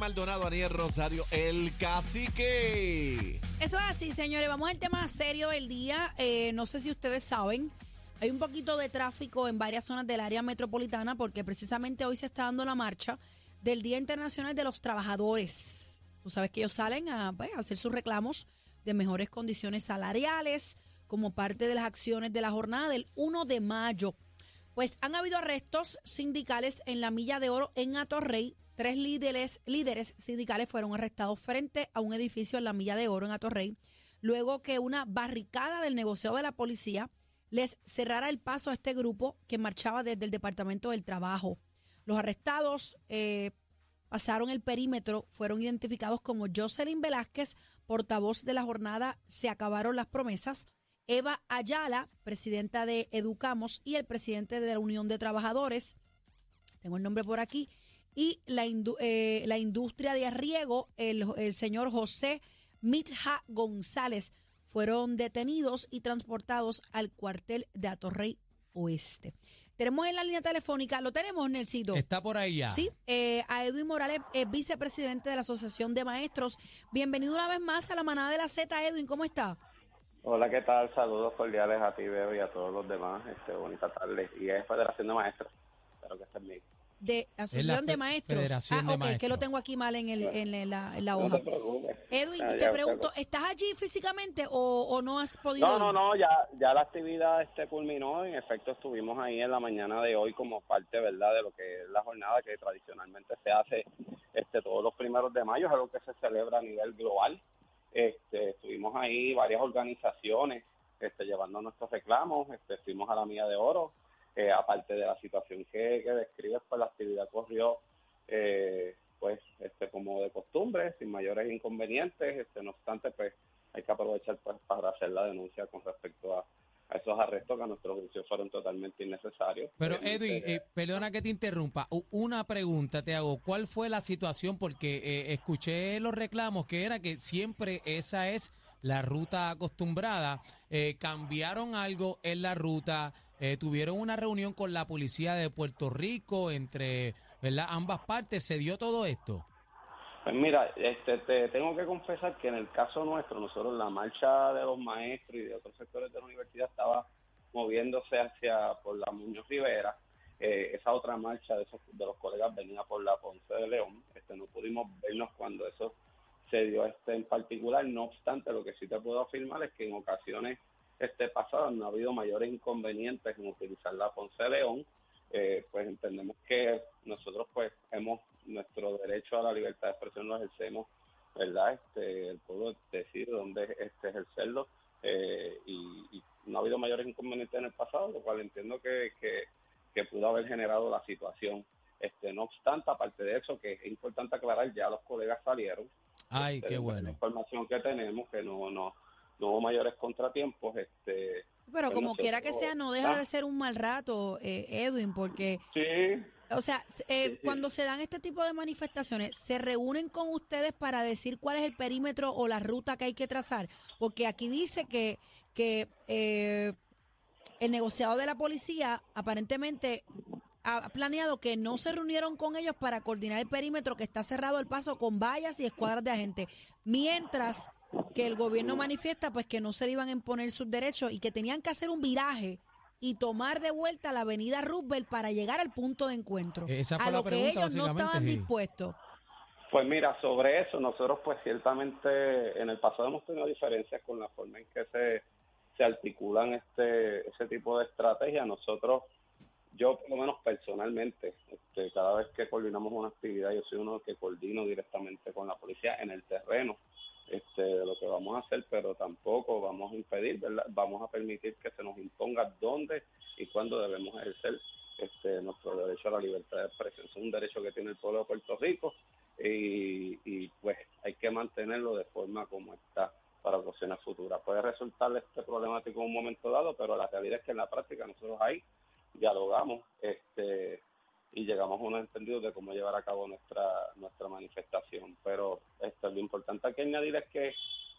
Maldonado, Aniel Rosario, el cacique. Eso es así, señores. Vamos al tema serio del día. Eh, no sé si ustedes saben, hay un poquito de tráfico en varias zonas del área metropolitana porque precisamente hoy se está dando la marcha del Día Internacional de los Trabajadores. Tú sabes que ellos salen a, pues, hacer sus reclamos de mejores condiciones salariales como parte de las acciones de la jornada del 1 de mayo. Pues han habido arrestos sindicales en la Milla de Oro en Atorrey. Tres líderes, líderes sindicales fueron arrestados frente a un edificio en la Milla de Oro en Atorrey, luego que una barricada del negociado de la policía les cerrara el paso a este grupo que marchaba desde el Departamento del Trabajo. Los arrestados eh, pasaron el perímetro, fueron identificados como Jocelyn Velázquez, portavoz de la jornada Se acabaron las promesas, Eva Ayala, presidenta de Educamos, y el presidente de la Unión de Trabajadores, tengo el nombre por aquí, y la, indu- eh, la industria de arriego, el, el señor José Mitja González, fueron detenidos y transportados al cuartel de Atorrey Oeste. Tenemos en la línea telefónica, lo tenemos, Nelsito. Está por ahí ya. Sí, eh, a Edwin Morales, eh, vicepresidente de la Asociación de Maestros. Bienvenido una vez más a la manada de la Z, Edwin, ¿cómo está? Hola, ¿qué tal? Saludos cordiales a ti, Bebo, y a todos los demás. Este, bonita tarde. Y es Federación de Maestros. Espero que estén bien. De Asociación de Maestros. Federación ah, de ok, que lo tengo aquí mal en, el, en la, en la No hoja. te. Edwin, Ah, te ya, pregunto, ¿estás allí físicamente o, o no has podido? No, ir? no, no, ya, ya la actividad este culminó. En efecto, estuvimos ahí en la mañana de hoy como parte, ¿verdad?, de lo que es la jornada que tradicionalmente se hace este todos los primeros de mayo. Es algo que se celebra a nivel global. Este, estuvimos ahí varias organizaciones este, llevando nuestros reclamos. Este, fuimos a la Mía de Oro. Eh, aparte de la situación que, que describes, pues la actividad corrió eh, pues este como de costumbre, sin mayores inconvenientes. Este, no obstante, pues hay que aprovechar pues para hacer la denuncia con respecto a, a esos arrestos que a nuestro juicio fueron totalmente innecesarios. Pero Edwin, eh, perdona que te interrumpa. Una pregunta te hago. ¿Cuál fue la situación? Porque eh, escuché los reclamos que era que siempre esa es la ruta acostumbrada. Eh, cambiaron algo en la ruta. Eh, tuvieron una reunión con la policía de Puerto Rico entre ¿verdad? ambas partes. ¿Se dio todo esto? Pues mira, este, te tengo que confesar que en el caso nuestro, nosotros la marcha de los maestros y de otros sectores de la universidad estaba moviéndose hacia por la Muñoz Rivera. Eh, esa otra marcha de, esos, de los colegas venía por la Ponce de León. Este, no pudimos vernos cuando eso se dio este en particular. No obstante, lo que sí te puedo afirmar es que en ocasiones este pasadas no ha habido mayores inconvenientes en utilizar la Ponce León. Eh, pues entendemos que nosotros pues hemos nuestro derecho a la libertad de expresión lo ejercemos verdad este el pueblo decir dónde este ejercerlo eh, y, y no ha habido mayores inconvenientes en el pasado lo cual entiendo que, que, que pudo haber generado la situación este no obstante aparte de eso que es importante aclarar ya los colegas salieron Ay, Este, qué la bueno. información que tenemos que no no no hubo mayores contratiempos este Pero pues como quiera que sea, no deja de ser un mal rato, eh, Edwin, porque sí O sea, eh, Sí, sí. cuando se dan este tipo de manifestaciones, ¿se reúnen con ustedes para decir cuál es el perímetro o la ruta que hay que trazar? Porque aquí dice que, que eh, el negociado de la policía aparentemente ha planeado que no se reunieron con ellos para coordinar el perímetro que está cerrado el paso con vallas y escuadras de agentes, mientras que el gobierno manifiesta pues que no se le iban a imponer sus derechos y que tenían que hacer un viraje y tomar de vuelta la avenida Roosevelt para llegar al punto de encuentro. Esa fue a la lo que ellos no estaban sí. dispuestos. Pues mira, sobre eso, nosotros pues ciertamente en el pasado hemos tenido diferencias con la forma en que se, se articulan este ese tipo de estrategias. Nosotros, yo por lo menos personalmente, este, cada vez que coordinamos una actividad, yo soy uno que coordino directamente con la policía en el terreno este, de lo que vamos a hacer, pero tampoco vamos a impedir, ¿verdad? vamos a permitir que se nos imponga dónde y cuándo debemos ejercer este, nuestro derecho a la libertad de expresión. Es un derecho que tiene el pueblo de Puerto Rico y, y pues hay que mantenerlo de forma como está para ocasiones futuras. Puede resultar este problemático en un momento dado, pero la realidad es que en la práctica nosotros ahí dialogamos este y llegamos a un entendido de cómo llevar a cabo nuestra nuestra manifestación. Pero esto, lo importante aquí añadir es que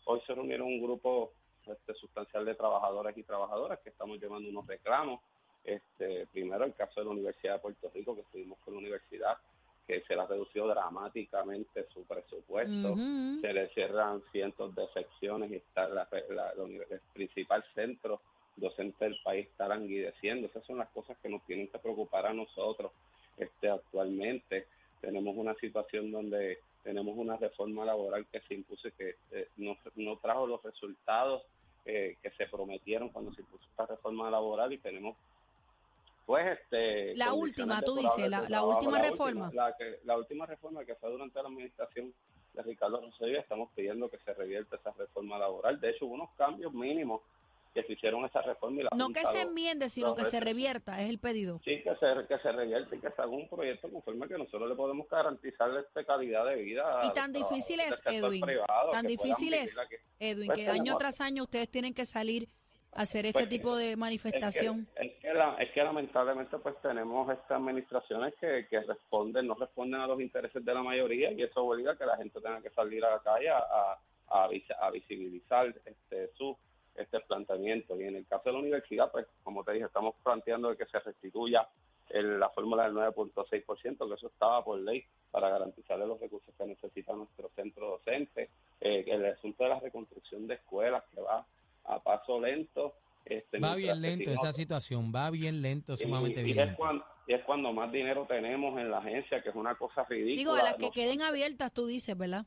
hoy se reunieron un grupo este, sustancial de trabajadores y trabajadoras que estamos llevando unos reclamos. Este, primero el caso de la Universidad de Puerto Rico, que estuvimos con la universidad, que se le ha reducido dramáticamente su presupuesto, se le cierran cientos de secciones y está la, la, el principal centro docente del país está languideciendo. Esas son las cosas que nos tienen que preocupar a nosotros este, actualmente. Tenemos una situación donde tenemos una reforma laboral que se impuso y que eh, no, no, trajo los resultados eh, que se prometieron cuando se impuso esta reforma laboral y tenemos pues este la última tú dices la, la, última reforma. la, que, la última reforma que fue durante la administración de Ricardo Rosselló estamos pidiendo que se revierta esa reforma laboral. De hecho hubo unos cambios mínimos que se hicieron esa reforma. Y la no que se enmiende, sino que se revierta, es el pedido. Sí, que se, que se revierta y que se haga un proyecto conforme que nosotros le podemos garantizar esta calidad de vida. Y tan difícil es, Edwin, tan difícil es, Edwin, pues que año tras año ustedes tienen que salir a hacer este pues, tipo de manifestación. Es que, es que, lamentablemente pues tenemos estas administraciones que, que responden, no responden a los intereses de la mayoría y eso obliga a que la gente tenga que salir a la calle a, a, a visibilizar este, su este planteamiento. Y en el caso de la universidad, pues como te dije, estamos planteando que se restituya la fórmula del 9.6%, que eso estaba por ley para garantizarle los recursos que necesita nuestro centro docente. Eh, el asunto de la reconstrucción de escuelas que va a paso lento. Este, va bien lento esa situación, va bien lento, sumamente. Y es, cuando, y es cuando más dinero tenemos en la agencia, que es una cosa ridícula. Digo, a las que queden abiertas, tú dices, ¿verdad?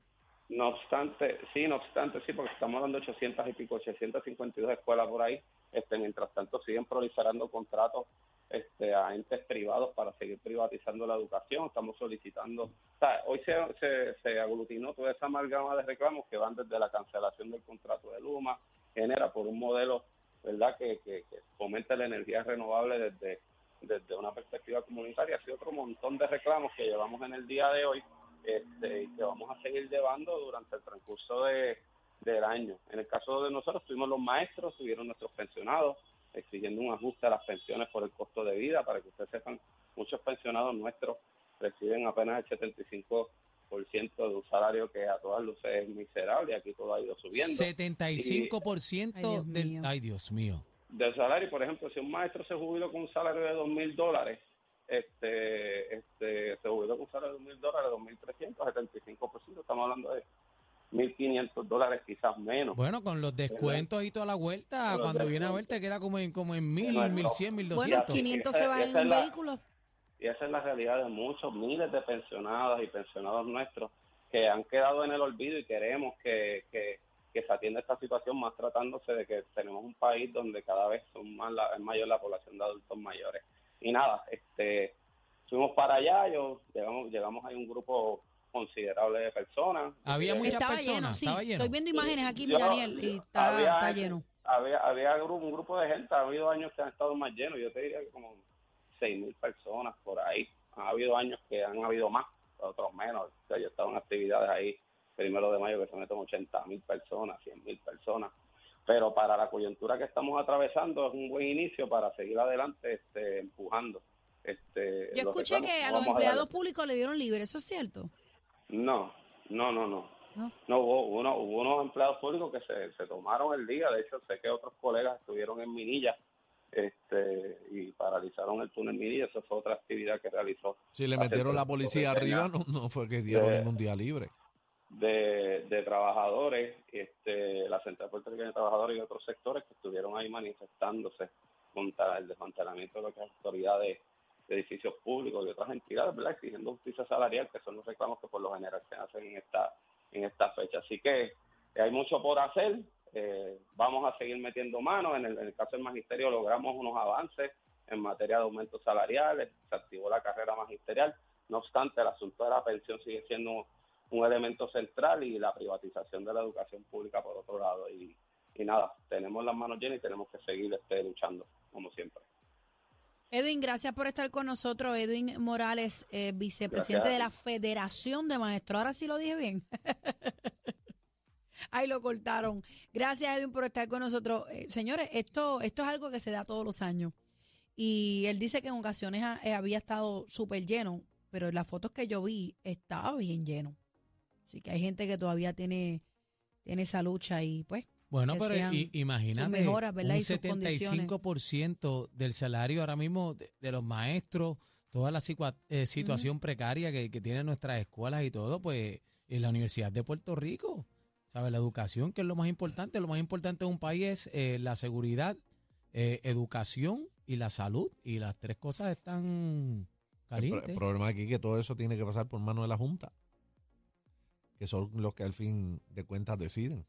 No obstante, sí, no obstante, sí, porque estamos dando 800 y pico, 852 escuelas por ahí. Este, mientras tanto, siguen proliferando contratos este, a entes privados para seguir privatizando la educación. Estamos solicitando, o sea, hoy se, se, aglutinó toda esa amalgama de reclamos que van desde la cancelación del contrato de Luma, genera por un modelo, ¿verdad?, que, que, que fomente la energía renovable desde, desde una perspectiva comunitaria. Así otro montón de reclamos que llevamos en el día de hoy este, y que vamos a seguir llevando durante el transcurso de, del año. En el caso de nosotros, tuvimos los maestros, tuvieron nuestros pensionados, exigiendo un ajuste a las pensiones por el costo de vida. Para que ustedes sepan, muchos pensionados nuestros reciben apenas el 75% de un salario que a todas luces es miserable y aquí todo ha ido subiendo. 75% del... Ay, Dios mío. Del salario, por ejemplo, si un maestro se jubiló con un salario de dos mil dólares, este, este, se jubiló con un salario de dos mil dólares, dos mil trescientos, 75%, estamos hablando de 1.500 dólares, quizás menos. Bueno, con los descuentos y toda la vuelta, cuando viene a vuelta queda como en, como en 1.000, 1.100, 1.200. Bueno, 500 se van en un vehículo. Y esa es la realidad de muchos, miles de pensionados y pensionados nuestros que han quedado en el olvido y queremos que, que, que se atienda esta situación más tratándose de que tenemos un país donde cada vez son más la, es mayor la población de adultos mayores. Y nada, este fuimos para allá, yo llegamos, llegamos ahí un grupo considerable de personas. Había muchas estaba personas, lleno, sí. Estoy viendo imágenes aquí, mira, Ariel, y está, lleno. Había, había un grupo de gente, ha habido años que han estado más llenos, yo te diría que como seis mil personas por ahí. Ha habido años que han habido más, otros menos. O sea, yo estaba en actividades ahí, primero de mayo, que se meten 80 mil personas, 100 mil personas. Pero para la coyuntura que estamos atravesando es un buen inicio para seguir adelante este, empujando. Este, yo escuché que a los empleados públicos le dieron libre, ¿eso es cierto? No, no, no, no. No, hubo, uno, hubo unos empleados públicos que se, se tomaron el día, de hecho sé que otros colegas estuvieron en Minilla este y paralizaron el túnel Minilla, esa fue otra actividad que realizó. Si le metieron la policía arriba, no, no fue que dieron ningún día libre. De, de trabajadores, este, la Central Puertorriqueña de Trabajadores y otros sectores que estuvieron ahí manifestándose contra el desmantelamiento de las autoridades de edificios públicos y otras entidades, exigiendo justicia salarial, que son los reclamos que por lo general se hacen en esta, en esta fecha. Así que hay mucho por hacer, eh, vamos a seguir metiendo manos, en el, caso del magisterio logramos unos avances en materia de aumentos salariales, se activó la carrera magisterial, no obstante el asunto de la pensión sigue siendo un elemento central y la privatización de la educación pública por otro lado y, y nada, tenemos las manos llenas y tenemos que seguir este, luchando como siempre. Edwin, gracias por estar con nosotros. Edwin Morales, eh, vicepresidente de la Federación de Maestros. Ahora sí lo dije bien. Ahí lo cortaron. Gracias, Edwin, por estar con nosotros. Eh, señores, esto, esto es algo que se da todos los años. Y él dice que en ocasiones ha- eh, había estado súper lleno, pero en las fotos que yo vi estaba bien lleno. Así que hay gente que todavía tiene, tiene esa lucha y pues Bueno, pero sean i- imagínate, mejoras, ¿verdad? un y sus condiciones. 75% del salario ahora mismo de, de los maestros, toda la situa- eh, situación precaria que, que tienen nuestras escuelas y todo, pues en la Universidad de Puerto Rico, ¿sabes? La educación, que es lo más importante, lo más importante de un país es eh, la seguridad, eh, educación y la salud, y las tres cosas están El, pro- calientes. el problema aquí es que todo eso tiene que pasar por mano de la Junta, que son los que al fin de cuentas deciden.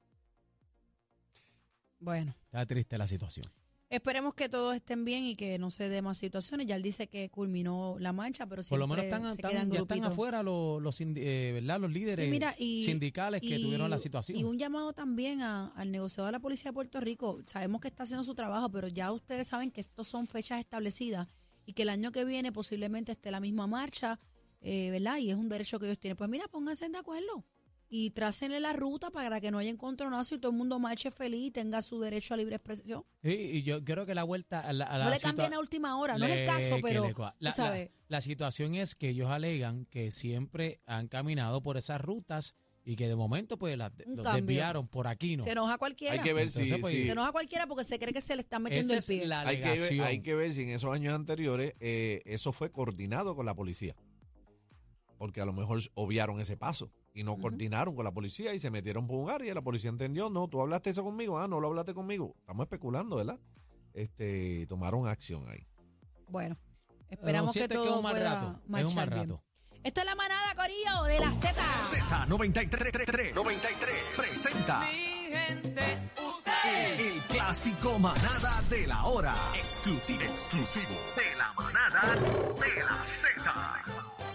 Bueno. Está triste la situación. Esperemos que todos estén bien y que no se dé más situaciones. Ya él dice que culminó la mancha, pero Por lo menos están, se están- ya afuera los, los, sindi- eh, ¿verdad? los líderes Sí, mira, y- sindicales que y- tuvieron la situación. Y un llamado también a- al negociador de la Policía de Puerto Rico. Sabemos que está haciendo su trabajo, pero ya ustedes saben que estos son fechas establecidas y que el año que viene posiblemente esté la misma marcha, eh, ¿verdad? Y es un derecho que ellos tienen. Pues mira, pónganse de acuerdo y trácenle la ruta para que no haya encontronazo y todo el mundo marche feliz y tenga su derecho a libre expresión. Sí, y yo creo que la vuelta a la, a la no le cambien a última hora, no es el caso, pero la, situación es que ellos alegan que siempre han caminado por esas rutas y que de momento pues las los cambio. desviaron por aquí, ¿no? Se enoja cualquiera. Hay que ver si, Entonces, pues, si- Se enoja cualquiera porque se cree que se le está metiendo Esa el es pie. la hay, que ver, alegación. hay que ver si en esos años anteriores eh, eso fue coordinado con la policía. Porque a lo mejor obviaron ese paso y no coordinaron con la policía y se metieron por un área y la policía entendió, no, tú hablaste eso conmigo, ah, no lo hablaste conmigo. Estamos especulando, ¿verdad? Este, tomaron acción ahí. Bueno, esperamos que todo que es un mal pueda rato, es un marchar mal bien. rato. Esto es la manada, Corillo, de la Z. Z93 93 presenta el, el clásico manada de la hora. Exclusivo, exclusivo de la manada de la Z.